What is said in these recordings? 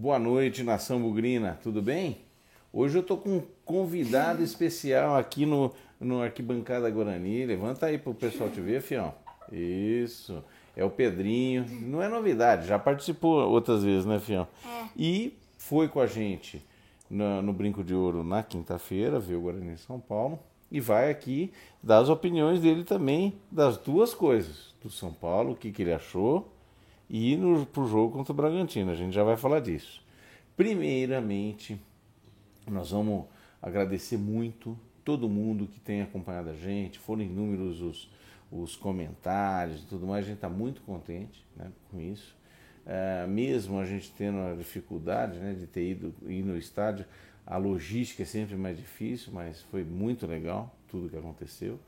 Boa noite, nação bugrina, tudo bem? Hoje eu tô com um convidado especial aqui no, no Arquibancada Guarani. Levanta aí pro pessoal te ver, fião. Isso. É o Pedrinho. Não é novidade, já participou outras vezes, né, fião? É. E foi com a gente no, no Brinco de Ouro na quinta-feira, ver o Guarani em São Paulo. E vai aqui dar as opiniões dele também das duas coisas. Do São Paulo, o que, que ele achou, e no, pro jogo contra o Bragantino. A gente já vai falar disso. Primeiramente, nós vamos agradecer muito todo mundo que tem acompanhado a gente. Foram inúmeros os, os comentários e tudo mais. A gente está muito contente né, com isso. É, mesmo a gente tendo a dificuldade né, de ter ido ir no estádio, a logística é sempre mais difícil, mas foi muito legal tudo que aconteceu.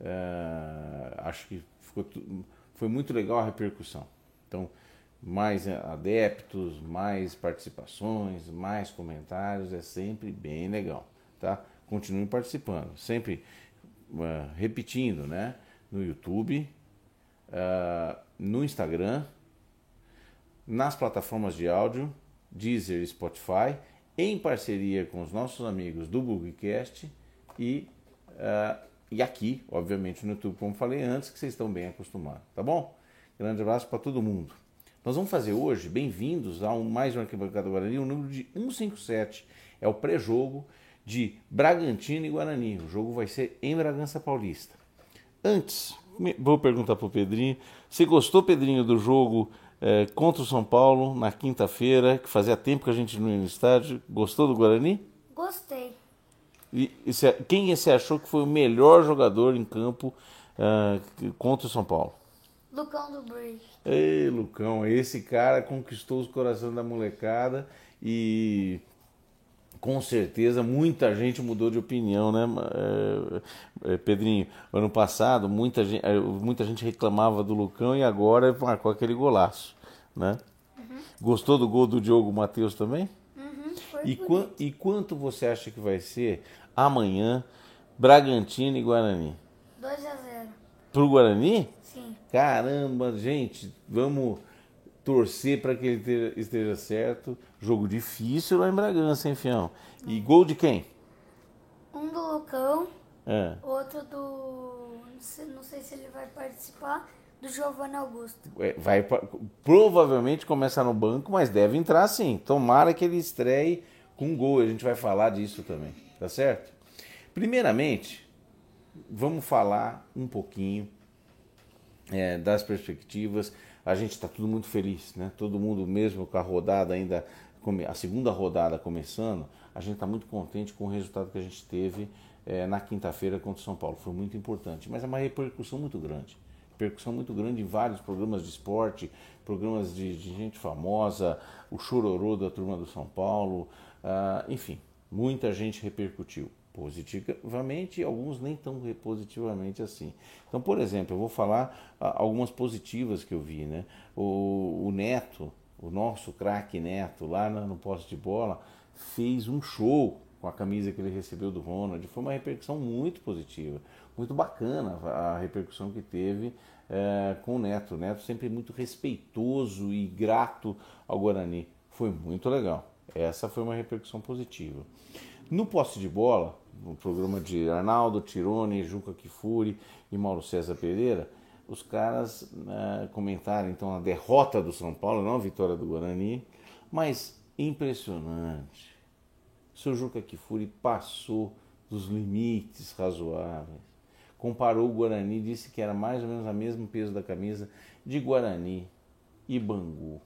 É, acho que ficou, foi muito legal a repercussão. Então, mais adeptos, mais participações, mais comentários, é sempre bem legal, tá? Continuem participando, sempre uh, repetindo, né? No YouTube, uh, no Instagram, nas plataformas de áudio, Deezer e Spotify, em parceria com os nossos amigos do Bugcast e, uh, e aqui, obviamente, no YouTube, como falei antes, que vocês estão bem acostumados, tá bom? Grande abraço para todo mundo. Nós vamos fazer hoje, bem-vindos a um, mais um Arquibancada Guarani, o um número de 157. É o pré-jogo de Bragantino e Guarani. O jogo vai ser em Bragança Paulista. Antes, vou perguntar para o Pedrinho. Você gostou, Pedrinho, do jogo é, contra o São Paulo na quinta-feira, que fazia tempo que a gente não ia no estádio? Gostou do Guarani? Gostei. E, e você, quem você achou que foi o melhor jogador em campo uh, contra o São Paulo? Lucão do Bridge. Ei, Lucão, esse cara conquistou os corações da molecada e com certeza muita gente mudou de opinião, né, é, é, Pedrinho? Ano passado muita gente, é, muita gente reclamava do Lucão e agora marcou aquele golaço, né? Uhum. Gostou do gol do Diogo Matheus também? Uhum, e, qu e quanto você acha que vai ser amanhã Bragantino e Guarani? 2 a 0 Pro Guarani? Sim. Caramba, gente, vamos torcer para que ele esteja certo. Jogo difícil lá em Bragança, hein, Fião? E gol de quem? Um do Lucão, É. outro do. Não sei, se ele vai participar, do Giovanni Augusto. É, Vai provavelmente começar no banco, mas deve entrar sim. Tomara que ele estreie com gol. A gente vai falar disso também, tá certo? Primeiramente, vamos falar um pouquinho é, das perspectivas. A gente está tudo muito feliz, né? Todo mundo, mesmo com a rodada ainda, a segunda rodada começando, a gente está muito contente com o resultado que a gente teve é, na quinta-feira contra o São Paulo. Foi muito importante, mas é uma repercussão muito grande. Repercussão muito grande em vários programas de esporte, programas de, de gente famosa, o chororô da turma do São Paulo, ah, enfim, muita gente repercutiu positivamente e alguns nem tão positivamente assim. Então, por exemplo, eu vou falar ah, algumas positivas que eu vi, né? O, o Neto, o nosso craque Neto, lá no poste de bola, fez um show com a camisa que ele recebeu do Ronald. Foi uma repercussão muito positiva, muito bacana a repercussão que teve eh, com o Neto. O Neto sempre muito respeitoso e grato ao Guarani. Foi muito legal. Essa foi uma repercussão positiva. No poste de bola, no programa de Arnaldo, Tirone, Juca Kifuri e Mauro César Pereira, os caras né, comentaram então a derrota do São Paulo, não a vitória do Guarani, mas impressionante. Seu Juca Kifuri passou dos limites razoáveis. Comparou o Guarani, disse que era mais ou menos o mesmo peso da camisa de Guarani e Bangu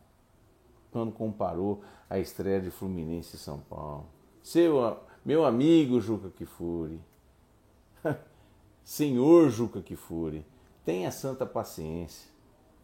quando comparou a estreia de Fluminense e São Paulo. Seu, meu amigo Juca Kifuri, senhor Juca Kifuri, tenha santa paciência,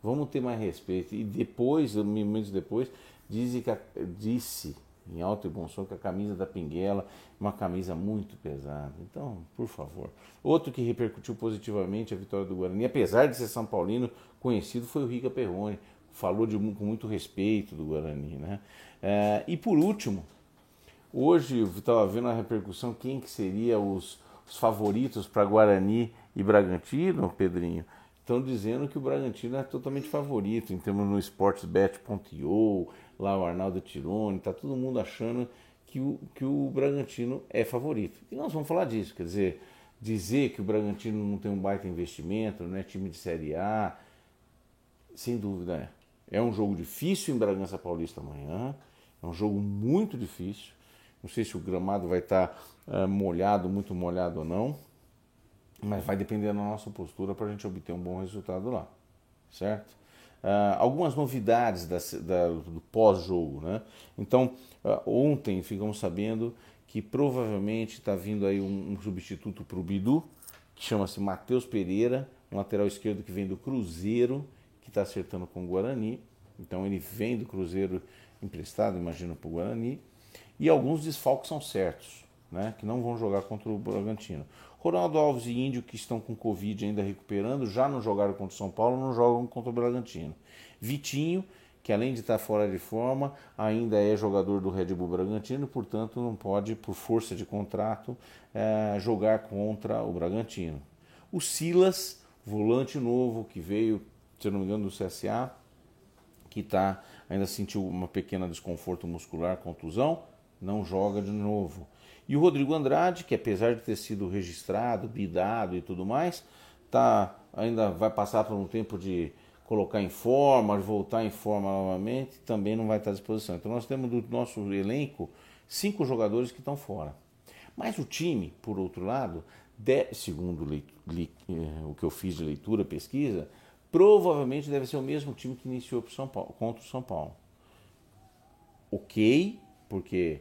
vamos ter mais respeito. E depois, minutos depois, disse, que a- disse em alto e bom som que a camisa da Pinguela é uma camisa muito pesada. Então, por favor. Outro que repercutiu positivamente a vitória do Guarani, apesar de ser São Paulino conhecido, foi o Rica Perrone. Falou de, com muito respeito do Guarani. Né? É, e por último, hoje eu estava vendo a repercussão, quem que seria os, os favoritos para Guarani e Bragantino, Pedrinho? Estão dizendo que o Bragantino é totalmente favorito, em termos no sportsbet.io, lá o Arnaldo Tironi, tá todo mundo achando que o, que o Bragantino é favorito. E nós vamos falar disso, quer dizer, dizer que o Bragantino não tem um baita investimento, não é time de Série A, sem dúvida é. É um jogo difícil em Bragança Paulista amanhã, é um jogo muito difícil. Não sei se o gramado vai estar uh, molhado, muito molhado ou não, mas vai depender da nossa postura para a gente obter um bom resultado lá, certo? Uh, algumas novidades da, da, do pós-jogo, né? Então, uh, ontem ficamos sabendo que provavelmente está vindo aí um, um substituto para o Bidu, que chama-se Matheus Pereira, um lateral esquerdo que vem do Cruzeiro, que está acertando com o Guarani. Então ele vem do Cruzeiro emprestado, imagino, para o Guarani. E alguns desfalques são certos, né, que não vão jogar contra o Bragantino. Ronaldo Alves e Índio, que estão com Covid ainda recuperando, já não jogaram contra o São Paulo, não jogam contra o Bragantino. Vitinho, que além de estar fora de forma, ainda é jogador do Red Bull Bragantino, portanto não pode, por força de contrato, é, jogar contra o Bragantino. O Silas, volante novo, que veio, se não me engano, do CSA, que tá, ainda sentiu uma pequena desconforto muscular, contusão, não joga de novo. E o Rodrigo Andrade, que apesar de ter sido registrado, bidado e tudo mais, tá, ainda vai passar por um tempo de colocar em forma, voltar em forma novamente, também não vai estar à disposição. Então nós temos do nosso elenco cinco jogadores que estão fora. Mas o time, por outro lado, de, segundo eh, o que eu fiz de leitura, pesquisa, provavelmente deve ser o mesmo time que iniciou Paulo, contra o São Paulo. Ok, porque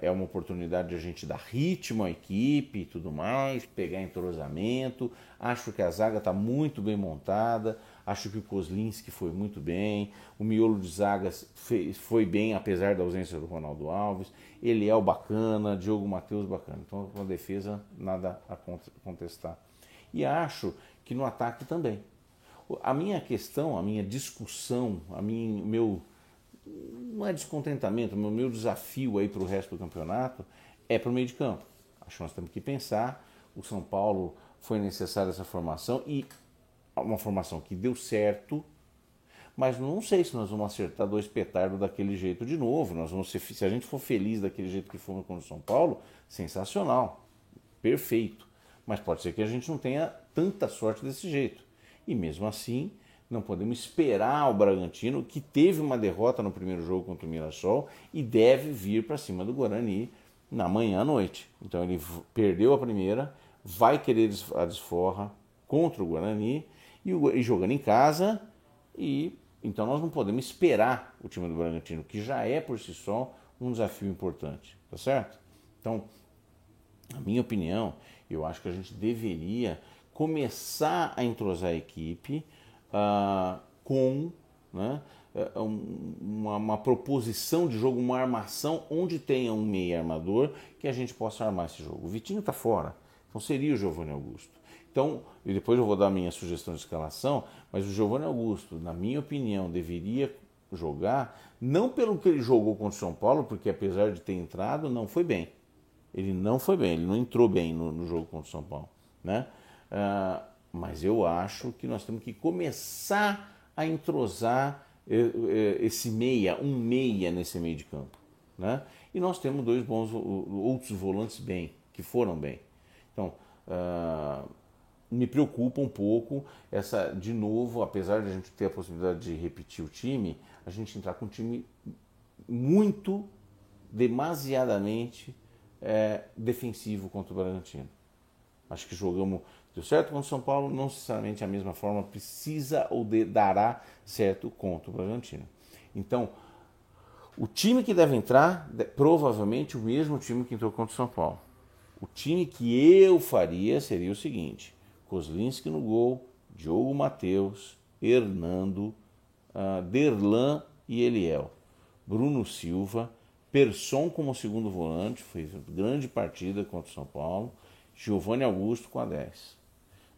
é uma oportunidade de a gente dar ritmo à equipe e tudo mais, pegar entrosamento. Acho que a zaga está muito bem montada. Acho que o Kozlinski foi muito bem. O miolo de zagas foi bem, apesar da ausência do Ronaldo Alves. Ele é o bacana, Diogo Matheus bacana. Então, com a defesa, nada a contestar. E acho que no ataque também. A minha questão, a minha discussão, a minha, meu não é descontentamento, o meu desafio aí para o resto do campeonato é para o meio de campo. Acho que nós temos que pensar. O São Paulo foi necessária essa formação e uma formação que deu certo, mas não sei se nós vamos acertar dois petardos daquele jeito de novo. Nós vamos ser, se a gente for feliz daquele jeito que fomos com o São Paulo, sensacional, perfeito. Mas pode ser que a gente não tenha tanta sorte desse jeito. E mesmo assim, não podemos esperar o Bragantino, que teve uma derrota no primeiro jogo contra o Mirassol e deve vir para cima do Guarani na manhã à noite. Então ele perdeu a primeira, vai querer a desforra contra o Guarani e, o, e jogando em casa. E então nós não podemos esperar o time do Bragantino, que já é por si só um desafio importante, tá certo? Então, na minha opinião, eu acho que a gente deveria começar a entrosar a equipe uh, com né, é, uma, uma, proposição de jogo, uma armação onde tenha um meio armador que a gente possa armar esse jogo. O Vitinho está fora, então seria o Giovanni Augusto. Então, e depois eu vou dar minha sugestão de escalação, mas o Giovanni Augusto, na minha opinião, deveria jogar, não pelo que ele jogou contra o São Paulo, porque apesar de ter entrado, não foi bem. Ele não foi bem, ele não entrou bem no, no jogo contra o São Paulo. Né? Uh, mas eu acho que nós temos que começar a entrosar eh, eh, esse meia, um meia nesse meio de campo. Né? E nós temos dois bons outros volantes bem, que foram bem. Então, uh, me preocupa um pouco essa, de novo, apesar de a gente ter a possibilidade de repetir o time, a gente entrar com um time muito, demasiadamente é, defensivo contra o Bragantino. Acho que jogamos Deu certo contra o São Paulo, não necessariamente a mesma forma precisa ou de, dará certo contra o Bragantino. Então, o time que deve entrar, provavelmente o mesmo time que entrou contra o São Paulo. O time que eu faria seria o seguinte: Kozlinski no gol, Diogo Matheus, Hernando, uh, Derlan e Eliel. Bruno Silva, Persson como segundo volante, fez grande partida contra o São Paulo. Giovanni Augusto com a 10.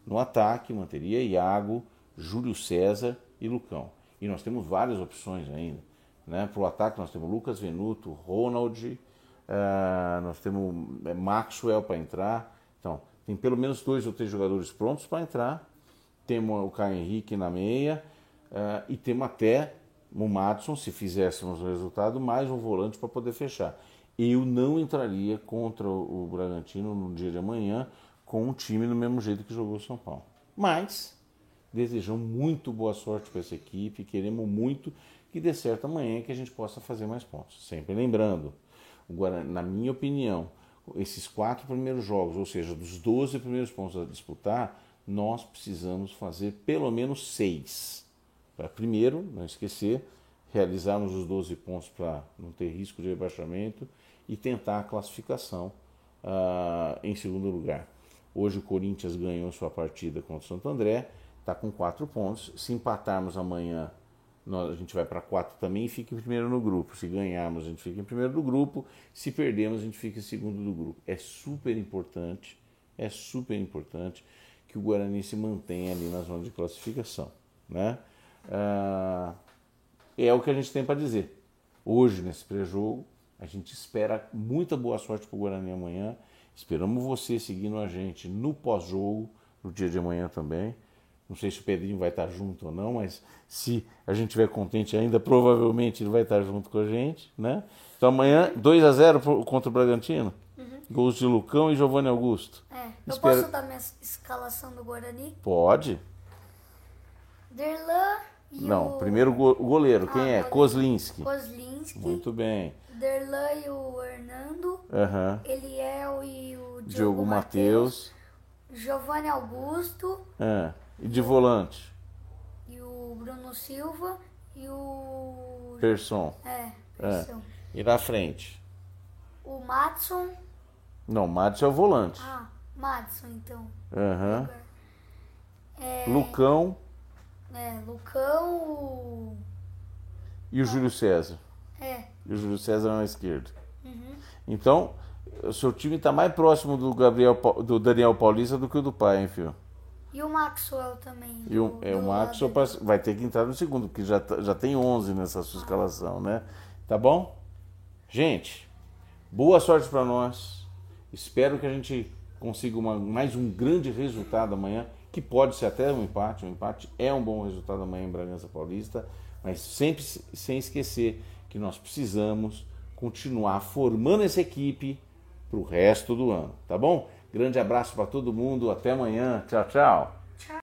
No ataque, manteria Iago, Júlio César e Lucão. E nós temos várias opções ainda. Né? Para o ataque, nós temos Lucas Venuto, Ronald, uh, nós temos eh, Maxwell para entrar. Então, tem pelo menos dois ou três jogadores prontos para entrar. Temos o Caio Henrique na meia uh, e temos até o Matson, se fizéssemos o resultado, mais um volante para poder fechar. Eu não entraria contra o Bragantino no dia de amanhã com um time do mesmo jeito que jogou o São Paulo. Mas desejamos muito boa sorte para essa equipe, queremos muito que dê certo amanhã que a gente possa fazer mais pontos. Sempre lembrando, na minha opinião, esses quatro primeiros jogos, ou seja, dos 12 primeiros pontos a disputar, nós precisamos fazer pelo menos seis. Para primeiro, não esquecer, realizarmos os 12 pontos para não ter risco de rebaixamento e tentar a classificação uh, em segundo lugar. Hoje o Corinthians ganhou sua partida contra o Santo André, está com quatro pontos. Se empatarmos amanhã nós, a gente vai para quatro também e fica em primeiro no grupo. Se ganharmos, a gente fica em primeiro do grupo. Se perdermos, a gente fica em segundo do grupo. É super importante, é super importante que o Guarani se mantenha ali na zona de classificação. Né? Ah, é o que a gente tem para dizer. Hoje, nesse pré-jogo, a gente espera muita boa sorte para o Guarani amanhã. Esperamos você seguindo a gente no pós-jogo, no dia de amanhã também. Não sei se o Pedrinho vai estar junto ou não, mas se a gente estiver contente ainda, provavelmente ele vai estar junto com a gente, né? Então amanhã 2 a 0 contra o Bragantino. Uhum. Gols de Lucão e Giovanni Augusto. É. Eu Espero... posso dar minha escalação do Guarani? Pode. Derlan e Não, o... primeiro o goleiro, quem ah, é? Kozlinski. Kozlinski. Muito bem. Derlan e o Hernando. Uhum. Eliel e o Diogo, Diogo Matheus. Giovanni Augusto. É. E de volante? E o Bruno Silva e o. Persson. É, Persson. É. E na frente? O Matson. Não, Matson é o volante. Ah, Matson, então. Aham. Uhum. É... Lucão. É, Lucão. O... E o ah. Júlio César. É. E o Júlio César na esquerda. Uhum. Então, o seu time está mais próximo do Gabriel do Daniel Paulista do que o do pai, hein, filho? E o Maxwell também. E o, é, o Maxwell vai ter que entrar no segundo, porque já, tá, já tem 11 nessa sua escalação, né? Tá bom? Gente, boa sorte para nós. Espero que a gente consiga uma, mais um grande resultado amanhã, que pode ser até um empate. Um empate é um bom resultado amanhã em Bragança Paulista, mas sempre sem esquecer que nós precisamos continuar formando essa equipe para o resto do ano, tá bom? Grande abraço para todo mundo, até amanhã, tchau, tchau.